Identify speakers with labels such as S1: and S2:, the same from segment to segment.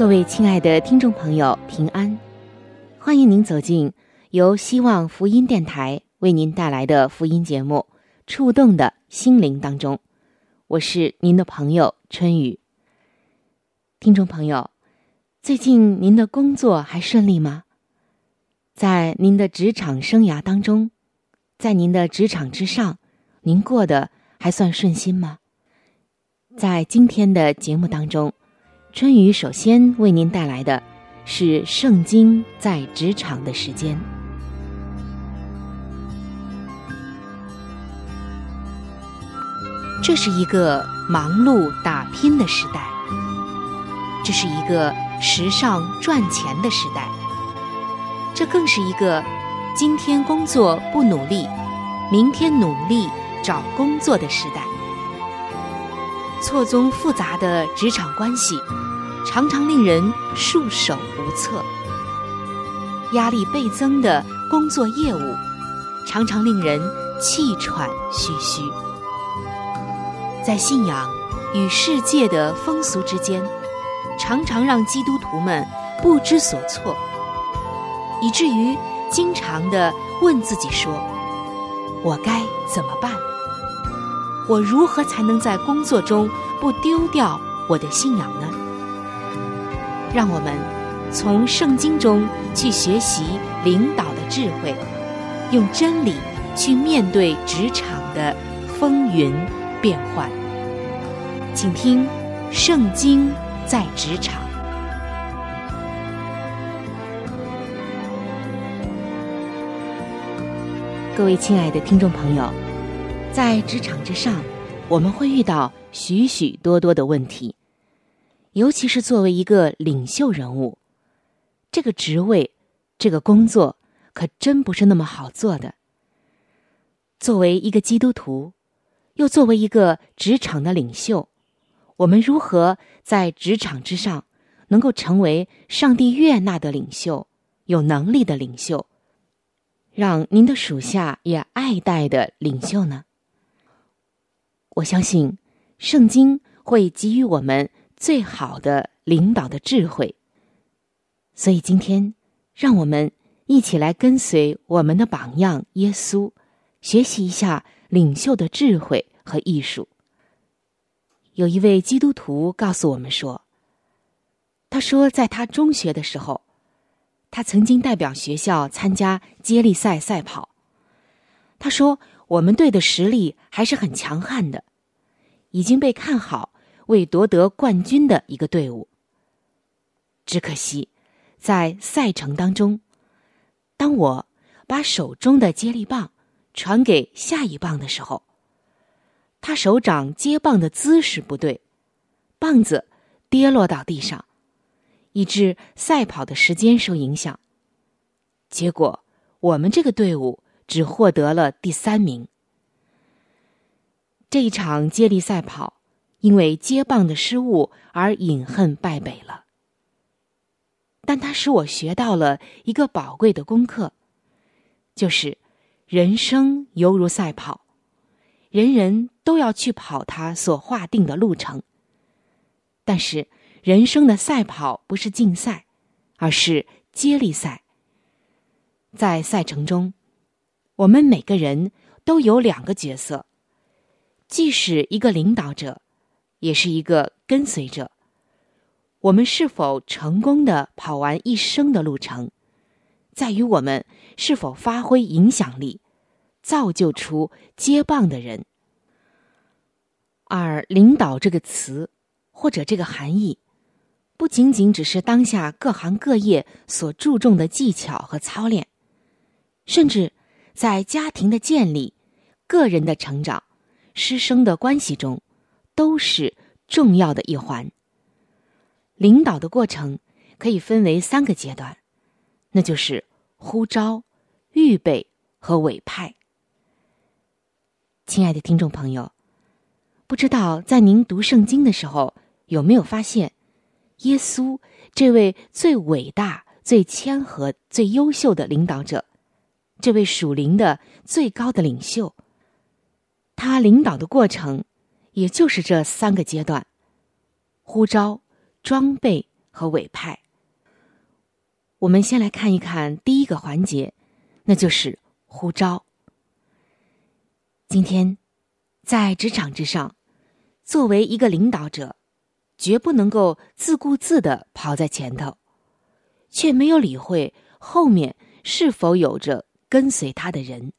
S1: 各位亲爱的听众朋友，平安！欢迎您走进由希望福音电台。为您带来的福音节目《触动的心灵》当中，我是您的朋友春雨。听众朋友，最近您的工作还顺利吗？在您的职场生涯当中，在您的职场之上，您过得还算顺心吗？在今天的节目当中，春雨首先为您带来的是《圣经在职场的时间》。这是一个忙碌打拼的时代，这是一个时尚赚钱的时代，这更是一个今天工作不努力，明天努力找工作的时代。错综复杂的职场关系，常常令人束手无策；压力倍增的工作业务，常常令人气喘吁吁。在信仰与世界的风俗之间，常常让基督徒们不知所措，以至于经常的问自己说：“我该怎么办？我如何才能在工作中不丢掉我的信仰呢？”让我们从圣经中去学习领导的智慧，用真理去面对职场的风云。变幻，请听《圣经》在职场。各位亲爱的听众朋友，在职场之上，我们会遇到许许多多的问题，尤其是作为一个领袖人物，这个职位、这个工作，可真不是那么好做的。作为一个基督徒。又作为一个职场的领袖，我们如何在职场之上能够成为上帝悦纳的领袖、有能力的领袖，让您的属下也爱戴的领袖呢？我相信圣经会给予我们最好的领导的智慧。所以今天，让我们一起来跟随我们的榜样耶稣，学习一下领袖的智慧。和艺术。有一位基督徒告诉我们说：“他说，在他中学的时候，他曾经代表学校参加接力赛赛跑。他说，我们队的实力还是很强悍的，已经被看好为夺得冠军的一个队伍。只可惜，在赛程当中，当我把手中的接力棒传给下一棒的时候。”他手掌接棒的姿势不对，棒子跌落到地上，以致赛跑的时间受影响。结果，我们这个队伍只获得了第三名。这一场接力赛跑，因为接棒的失误而饮恨败北了。但它使我学到了一个宝贵的功课，就是人生犹如赛跑。人人都要去跑他所划定的路程，但是人生的赛跑不是竞赛，而是接力赛。在赛程中，我们每个人都有两个角色，既是一个领导者，也是一个跟随者。我们是否成功的跑完一生的路程，在于我们是否发挥影响力，造就出接棒的人。而“领导”这个词，或者这个含义，不仅仅只是当下各行各业所注重的技巧和操练，甚至在家庭的建立、个人的成长、师生的关系中，都是重要的一环。领导的过程可以分为三个阶段，那就是呼召、预备和委派。亲爱的听众朋友，不知道在您读圣经的时候有没有发现，耶稣这位最伟大、最谦和、最优秀的领导者，这位属灵的最高的领袖，他领导的过程，也就是这三个阶段：呼召。装备和委派。我们先来看一看第一个环节，那就是呼召。今天，在职场之上，作为一个领导者，绝不能够自顾自的跑在前头，却没有理会后面是否有着跟随他的人。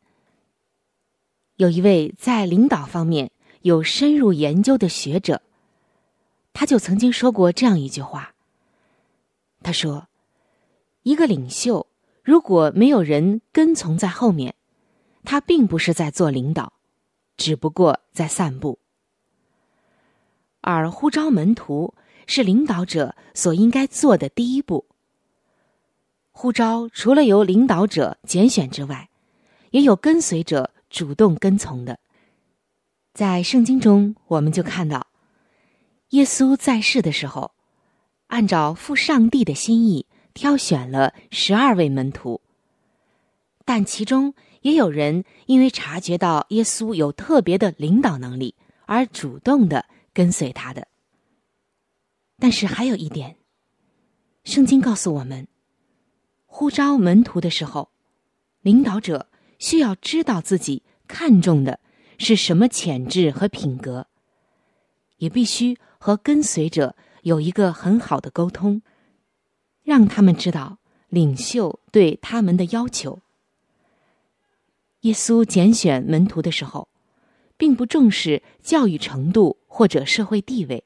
S1: 有一位在领导方面有深入研究的学者。他就曾经说过这样一句话。他说：“一个领袖如果没有人跟从在后面，他并不是在做领导，只不过在散步。而呼召门徒是领导者所应该做的第一步。呼召除了由领导者拣选之外，也有跟随者主动跟从的。在圣经中，我们就看到。”耶稣在世的时候，按照父上帝的心意挑选了十二位门徒，但其中也有人因为察觉到耶稣有特别的领导能力而主动的跟随他的。但是还有一点，圣经告诉我们，呼召门徒的时候，领导者需要知道自己看重的是什么潜质和品格，也必须。和跟随者有一个很好的沟通，让他们知道领袖对他们的要求。耶稣拣选门徒的时候，并不重视教育程度或者社会地位，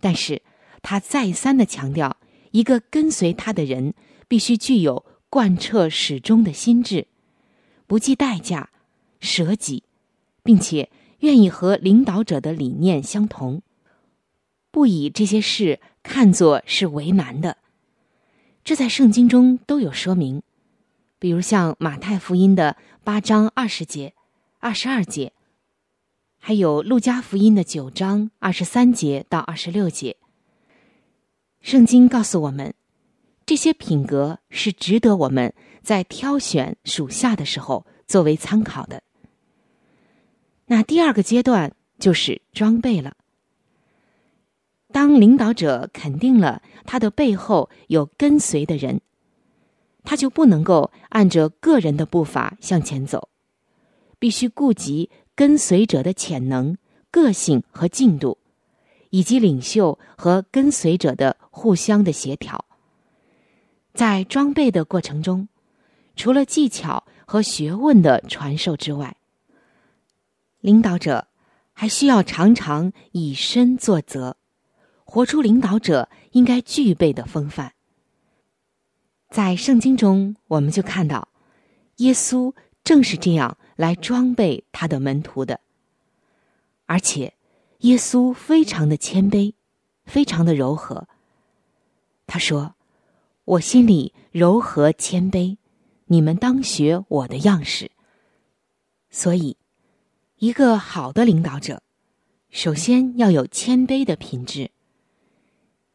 S1: 但是他再三的强调，一个跟随他的人必须具有贯彻始终的心智，不计代价、舍己，并且愿意和领导者的理念相同。不以这些事看作是为难的，这在圣经中都有说明，比如像马太福音的八章二十节、二十二节，还有路加福音的九章二十三节到二十六节。圣经告诉我们，这些品格是值得我们在挑选属下的时候作为参考的。那第二个阶段就是装备了。当领导者肯定了他的背后有跟随的人，他就不能够按着个人的步伐向前走，必须顾及跟随者的潜能、个性和进度，以及领袖和跟随者的互相的协调。在装备的过程中，除了技巧和学问的传授之外，领导者还需要常常以身作则。活出领导者应该具备的风范。在圣经中，我们就看到，耶稣正是这样来装备他的门徒的。而且，耶稣非常的谦卑，非常的柔和。他说：“我心里柔和谦卑，你们当学我的样式。”所以，一个好的领导者，首先要有谦卑的品质。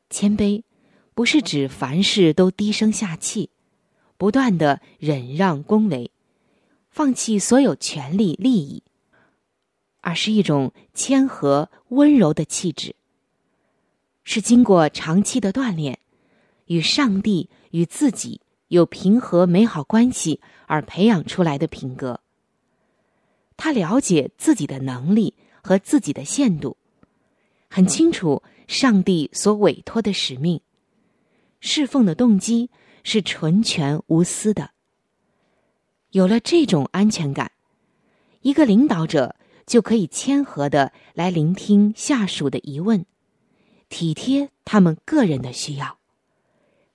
S1: 谦卑，不是指凡事都低声下气，不断的忍让恭维，放弃所有权利利益，而是一种谦和温柔的气质。是经过长期的锻炼，与上帝与自己有平和美好关系而培养出来的品格。他了解自己的能力和自己的限度，很清楚上帝所委托的使命，侍奉的动机是纯全无私的。有了这种安全感，一个领导者就可以谦和的来聆听下属的疑问，体贴他们个人的需要，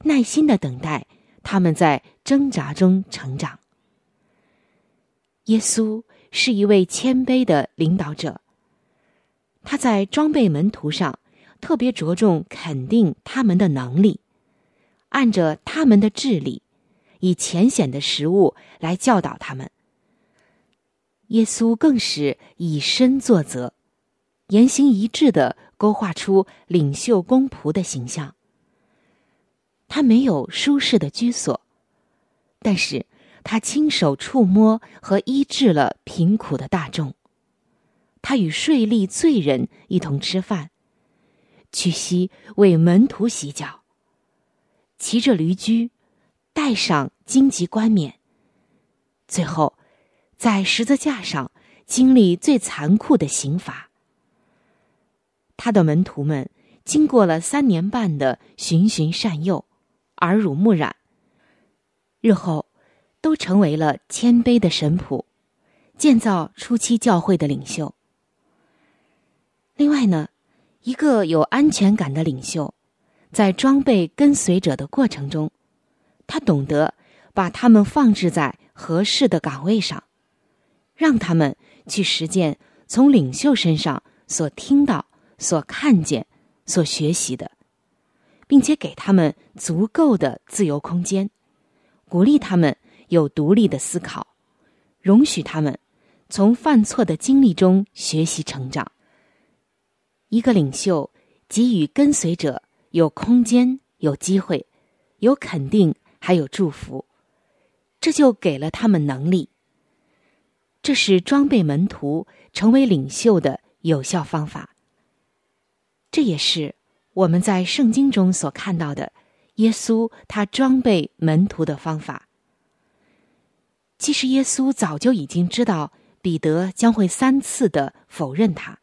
S1: 耐心的等待他们在挣扎中成长。耶稣是一位谦卑的领导者。他在装备门徒上特别着重肯定他们的能力，按着他们的智力，以浅显的食物来教导他们。耶稣更是以身作则，言行一致的勾画出领袖公仆的形象。他没有舒适的居所，但是他亲手触摸和医治了贫苦的大众。他与税吏罪人一同吃饭，屈膝为门徒洗脚，骑着驴驹，戴上荆棘冠冕。最后，在十字架上经历最残酷的刑罚。他的门徒们经过了三年半的循循善诱，耳濡目染，日后都成为了谦卑的神仆，建造初期教会的领袖。另外呢，一个有安全感的领袖，在装备跟随者的过程中，他懂得把他们放置在合适的岗位上，让他们去实践从领袖身上所听到、所看见、所学习的，并且给他们足够的自由空间，鼓励他们有独立的思考，容许他们从犯错的经历中学习成长。一个领袖给予跟随者有空间、有机会、有肯定，还有祝福，这就给了他们能力。这是装备门徒成为领袖的有效方法。这也是我们在圣经中所看到的耶稣他装备门徒的方法。其实耶稣早就已经知道彼得将会三次的否认他。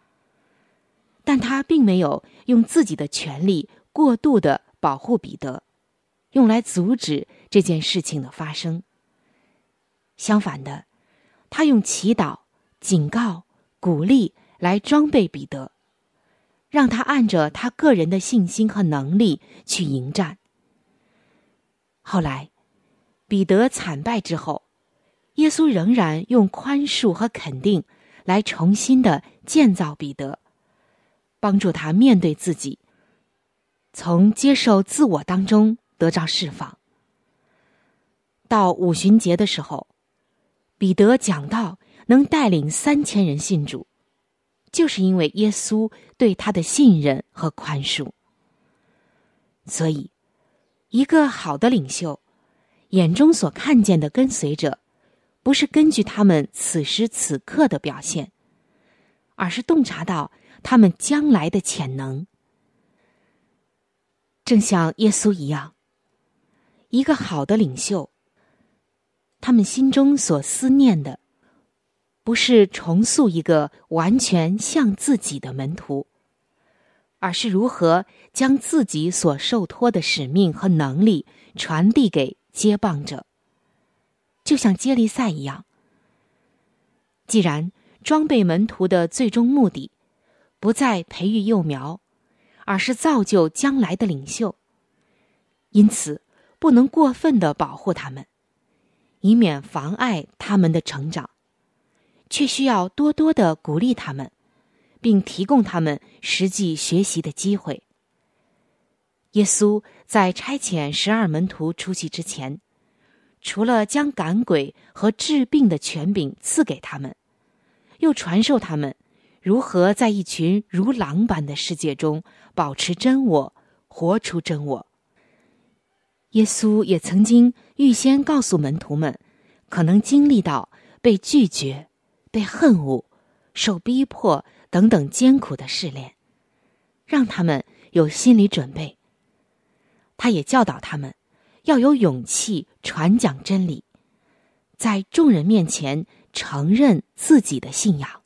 S1: 但他并没有用自己的权利过度的保护彼得，用来阻止这件事情的发生。相反的，他用祈祷、警告、鼓励来装备彼得，让他按着他个人的信心和能力去迎战。后来，彼得惨败之后，耶稣仍然用宽恕和肯定来重新的建造彼得。帮助他面对自己，从接受自我当中得到释放。到五旬节的时候，彼得讲到能带领三千人信主，就是因为耶稣对他的信任和宽恕。所以，一个好的领袖眼中所看见的跟随者，不是根据他们此时此刻的表现，而是洞察到。他们将来的潜能，正像耶稣一样，一个好的领袖。他们心中所思念的，不是重塑一个完全像自己的门徒，而是如何将自己所受托的使命和能力传递给接棒者，就像接力赛一样。既然装备门徒的最终目的。不再培育幼苗，而是造就将来的领袖。因此，不能过分的保护他们，以免妨碍他们的成长，却需要多多的鼓励他们，并提供他们实际学习的机会。耶稣在差遣十二门徒出去之前，除了将赶鬼和治病的权柄赐给他们，又传授他们。如何在一群如狼般的世界中保持真我，活出真我？耶稣也曾经预先告诉门徒们，可能经历到被拒绝、被恨恶、受逼迫等等艰苦的试炼，让他们有心理准备。他也教导他们要有勇气传讲真理，在众人面前承认自己的信仰。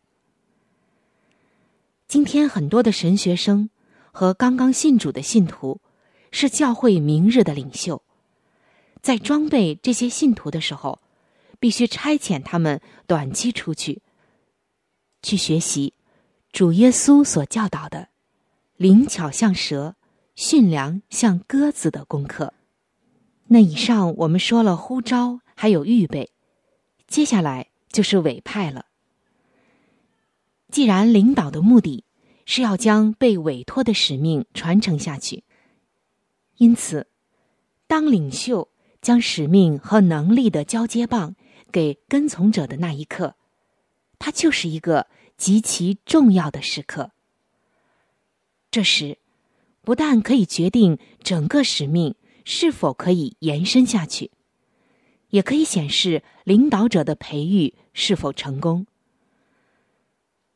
S1: 今天很多的神学生和刚刚信主的信徒，是教会明日的领袖。在装备这些信徒的时候，必须差遣他们短期出去，去学习主耶稣所教导的灵巧像蛇、驯良像鸽子的功课。那以上我们说了呼召，还有预备，接下来就是委派了。既然领导的目的是要将被委托的使命传承下去，因此，当领袖将使命和能力的交接棒给跟从者的那一刻，它就是一个极其重要的时刻。这时，不但可以决定整个使命是否可以延伸下去，也可以显示领导者的培育是否成功。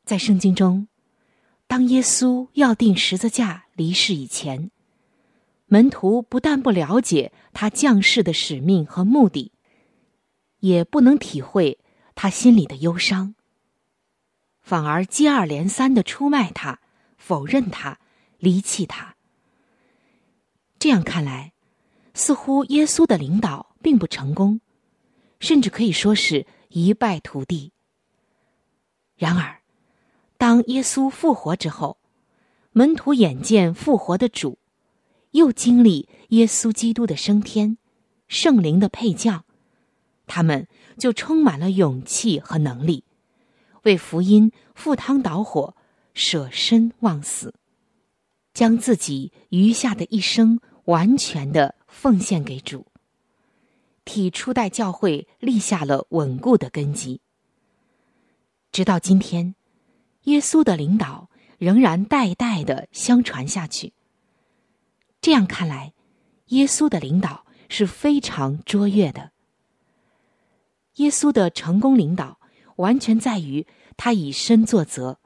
S1: 在圣经中，当耶稣要定十字架离世以前，门徒不但不了解他降世的使命和目的，也不能体会他心里的忧伤，反而接二连三的出卖他、否认他、离弃他。这样看来，似乎耶稣的领导并不成功，甚至可以说是一败涂地。然而，当耶稣复活之后，门徒眼见复活的主，又经历耶稣基督的升天、圣灵的配降，他们就充满了勇气和能力，为福音赴汤蹈火、舍身忘死，将自己余下的一生完全的奉献给主，替初代教会立下了稳固的根基。直到今天。耶稣的领导仍然代代的相传下去。这样看来，耶稣的领导是非常卓越的。耶稣的成功领导完全在于他以身作则，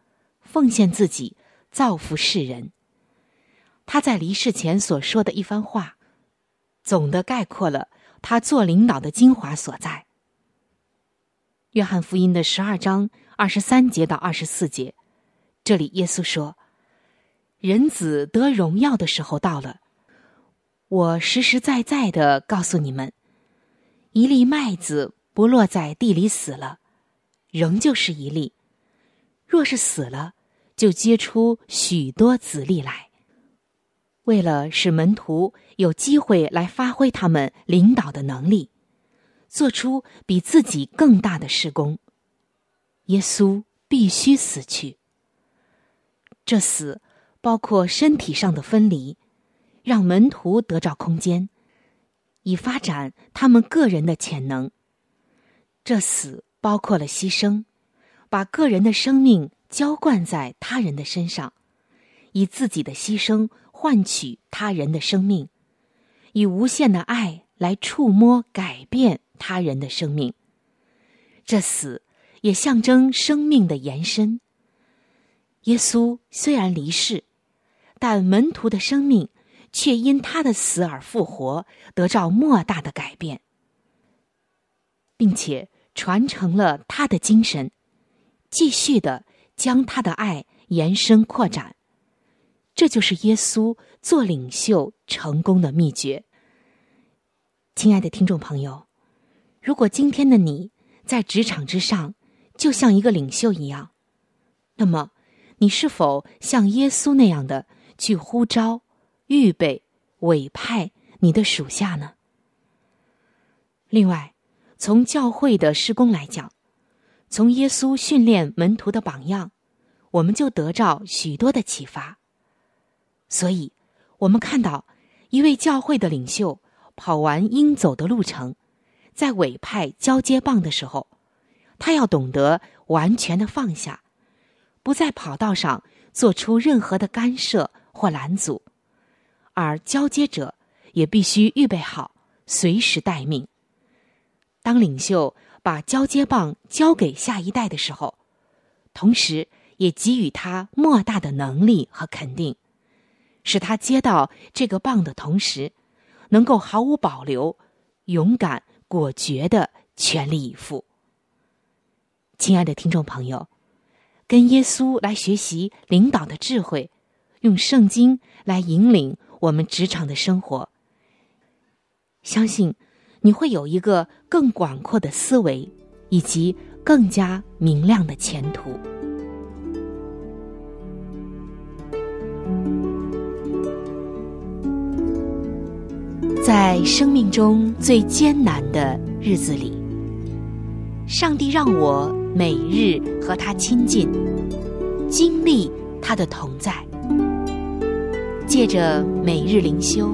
S1: 奉献自己，造福世人。他在离世前所说的一番话，总的概括了他做领导的精华所在。约翰福音的十二章。二十三节到二十四节，这里耶稣说：“人子得荣耀的时候到了。我实实在在的告诉你们，一粒麦子不落在地里死了，仍旧是一粒；若是死了，就结出许多子粒来。为了使门徒有机会来发挥他们领导的能力，做出比自己更大的施工。”耶稣必须死去。这死包括身体上的分离，让门徒得着空间，以发展他们个人的潜能。这死包括了牺牲，把个人的生命浇灌在他人的身上，以自己的牺牲换取他人的生命，以无限的爱来触摸改变他人的生命。这死。也象征生命的延伸。耶稣虽然离世，但门徒的生命却因他的死而复活，得到莫大的改变，并且传承了他的精神，继续的将他的爱延伸扩展。这就是耶稣做领袖成功的秘诀。亲爱的听众朋友，如果今天的你在职场之上，就像一个领袖一样，那么，你是否像耶稣那样的去呼召、预备、委派你的属下呢？另外，从教会的施工来讲，从耶稣训练门徒的榜样，我们就得着许多的启发。所以，我们看到一位教会的领袖跑完应走的路程，在委派交接棒的时候。他要懂得完全的放下，不在跑道上做出任何的干涉或拦阻，而交接者也必须预备好，随时待命。当领袖把交接棒交给下一代的时候，同时也给予他莫大的能力和肯定，使他接到这个棒的同时，能够毫无保留、勇敢果决的全力以赴。亲爱的听众朋友，跟耶稣来学习领导的智慧，用圣经来引领我们职场的生活。相信你会有一个更广阔的思维，以及更加明亮的前途。在生命中最艰难的日子里，上帝让我每日和他亲近，经历他的同在。借着每日灵修，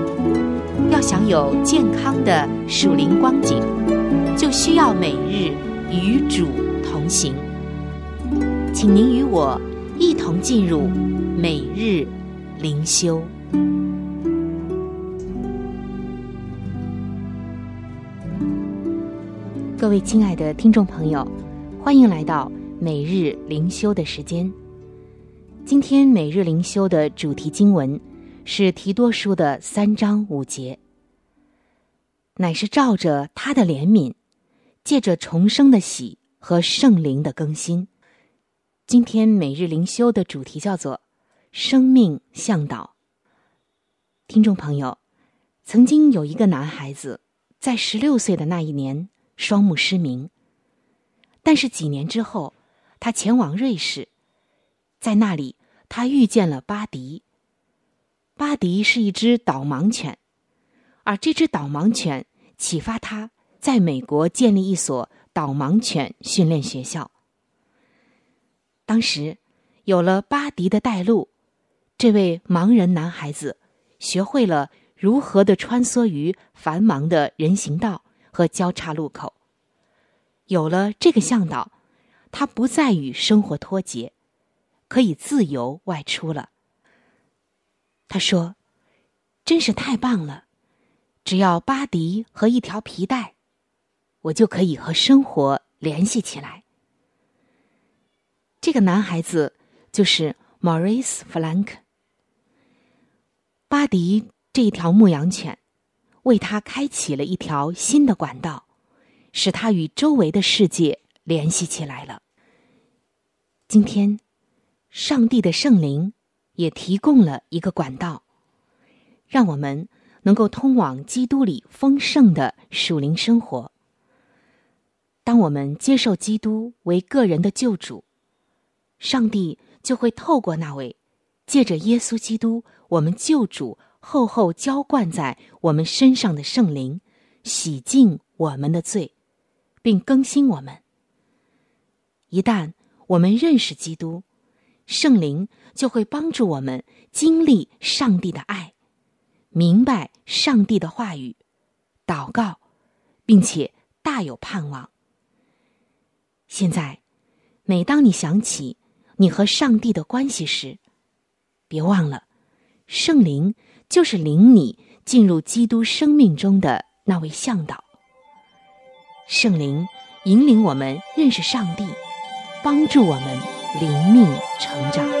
S1: 享有健康的属灵光景，就需要每日与主同行。请您与我一同进入每日灵修。各位亲爱的听众朋友，欢迎来到每日灵修的时间。今天每日灵修的主题经文是提多书的三章五节，乃是照着他的怜悯，借着重生的喜和圣灵的更新。今天每日灵修的主题叫做“生命向导”。听众朋友，曾经有一个男孩子，在十六岁的那一年。双目失明，但是几年之后，他前往瑞士，在那里他遇见了巴迪。巴迪是一只导盲犬，而这只导盲犬启发他在美国建立一所导盲犬训练学校。当时有了巴迪的带路，这位盲人男孩子学会了如何的穿梭于繁忙的人行道。和交叉路口，有了这个向导，他不再与生活脱节，可以自由外出了。他说：“真是太棒了！只要巴迪和一条皮带，我就可以和生活联系起来。”这个男孩子就是 Maurice Frank。巴迪这一条牧羊犬。为他开启了一条新的管道，使他与周围的世界联系起来了。今天，上帝的圣灵也提供了一个管道，让我们能够通往基督里丰盛的属灵生活。当我们接受基督为个人的救主，上帝就会透过那位借着耶稣基督我们救主。厚厚浇灌在我们身上的圣灵，洗净我们的罪，并更新我们。一旦我们认识基督，圣灵就会帮助我们经历上帝的爱，明白上帝的话语，祷告，并且大有盼望。现在，每当你想起你和上帝的关系时，别忘了圣灵。就是领你进入基督生命中的那位向导，圣灵引领我们认识上帝，帮助我们灵命成长。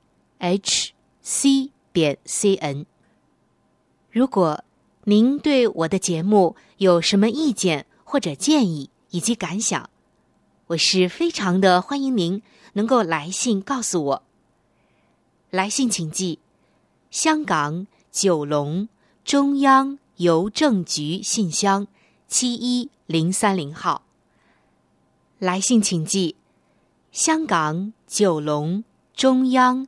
S1: h c 点 c n。如果您对我的节目有什么意见或者建议以及感想，我是非常的欢迎您能够来信告诉我。来信请寄：香港九龙中央邮政局信箱七一零三零号。来信请寄：香港九龙中央